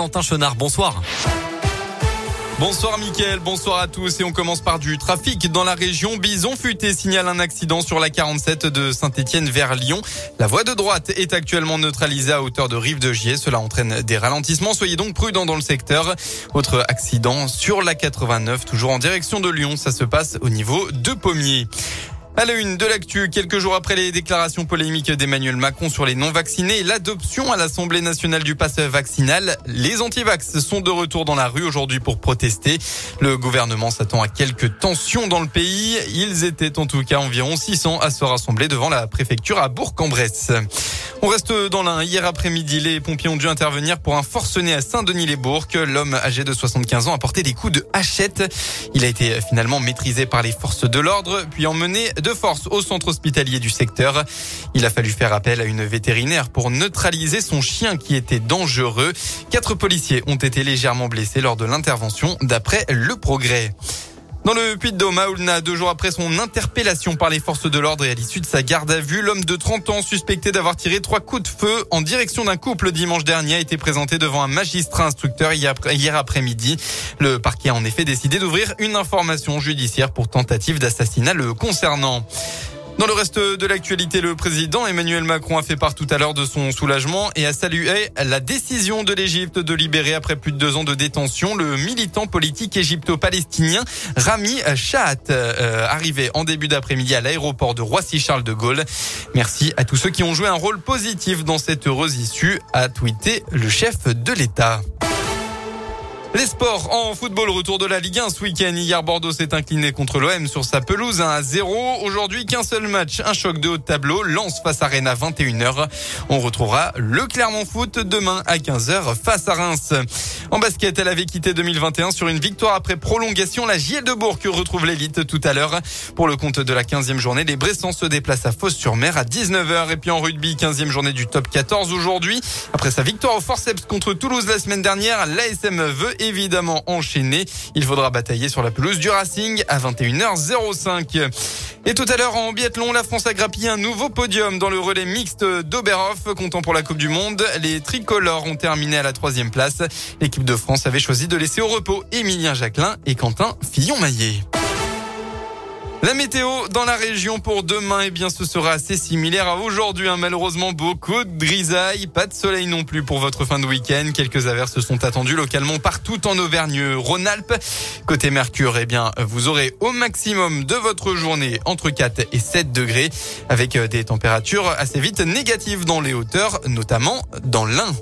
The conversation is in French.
Valentin Chenard. Bonsoir. Bonsoir Mickaël, bonsoir à tous et on commence par du trafic dans la région. Bison Futé signale un accident sur la 47 de Saint-Etienne vers Lyon. La voie de droite est actuellement neutralisée à hauteur de Rive de Gier. Cela entraîne des ralentissements. Soyez donc prudents dans le secteur. Autre accident sur la 89, toujours en direction de Lyon. Ça se passe au niveau de Pommiers. À la une de l'actu, quelques jours après les déclarations polémiques d'Emmanuel Macron sur les non-vaccinés et l'adoption à l'Assemblée nationale du pass vaccinal, les antivax sont de retour dans la rue aujourd'hui pour protester. Le gouvernement s'attend à quelques tensions dans le pays. Ils étaient en tout cas environ 600 à se rassembler devant la préfecture à Bourg-en-Bresse. On reste dans l'un. Hier après-midi, les pompiers ont dû intervenir pour un forcené à Saint-Denis-les-Bourgs. L'homme âgé de 75 ans a porté des coups de hachette. Il a été finalement maîtrisé par les forces de l'ordre, puis emmené de force au centre hospitalier du secteur. Il a fallu faire appel à une vétérinaire pour neutraliser son chien qui était dangereux. Quatre policiers ont été légèrement blessés lors de l'intervention d'après le progrès. Dans le Puy-de-Dôme, deux jours après son interpellation par les forces de l'ordre et à l'issue de sa garde à vue, l'homme de 30 ans suspecté d'avoir tiré trois coups de feu en direction d'un couple dimanche dernier a été présenté devant un magistrat instructeur hier après-midi. Le parquet a en effet décidé d'ouvrir une information judiciaire pour tentative d'assassinat le concernant. Dans le reste de l'actualité, le président Emmanuel Macron a fait part tout à l'heure de son soulagement et a salué la décision de l'Égypte de libérer après plus de deux ans de détention le militant politique égypto-palestinien Rami Shahat, euh, arrivé en début d'après-midi à l'aéroport de Roissy-Charles de Gaulle. Merci à tous ceux qui ont joué un rôle positif dans cette heureuse issue, a tweeté le chef de l'État. Les sports en football, retour de la Ligue 1 ce week-end. Hier, Bordeaux s'est incliné contre l'OM sur sa pelouse 1 à 0. Aujourd'hui, qu'un seul match, un choc de haut de tableau. Lance face à Rennes à 21h. On retrouvera le Clermont Foot demain à 15h face à Reims. En basket, elle avait quitté 2021 sur une victoire après prolongation. La JL de Bourg retrouve l'élite tout à l'heure. Pour le compte de la 15e journée, les Bressans se déplacent à Fos-sur-Mer à 19h. Et puis en rugby, 15e journée du top 14 aujourd'hui. Après sa victoire au forceps contre Toulouse la semaine dernière, l'ASM veut évidemment enchaîné. Il faudra batailler sur la pelouse du Racing à 21h05. Et tout à l'heure en biathlon, la France a grappillé un nouveau podium dans le relais mixte d'Oberhof, comptant pour la Coupe du Monde. Les tricolores ont terminé à la troisième place. L'équipe de France avait choisi de laisser au repos Émilien Jacquelin et Quentin Fillon-Maillet. La météo dans la région pour demain, eh bien, ce sera assez similaire à aujourd'hui. Hein. Malheureusement, beaucoup de grisailles, pas de soleil non plus pour votre fin de week-end. Quelques averses sont attendues localement partout en Auvergne-Rhône-Alpes. Côté Mercure, eh bien, vous aurez au maximum de votre journée entre 4 et 7 degrés avec euh, des températures assez vite négatives dans les hauteurs, notamment dans l'Ain.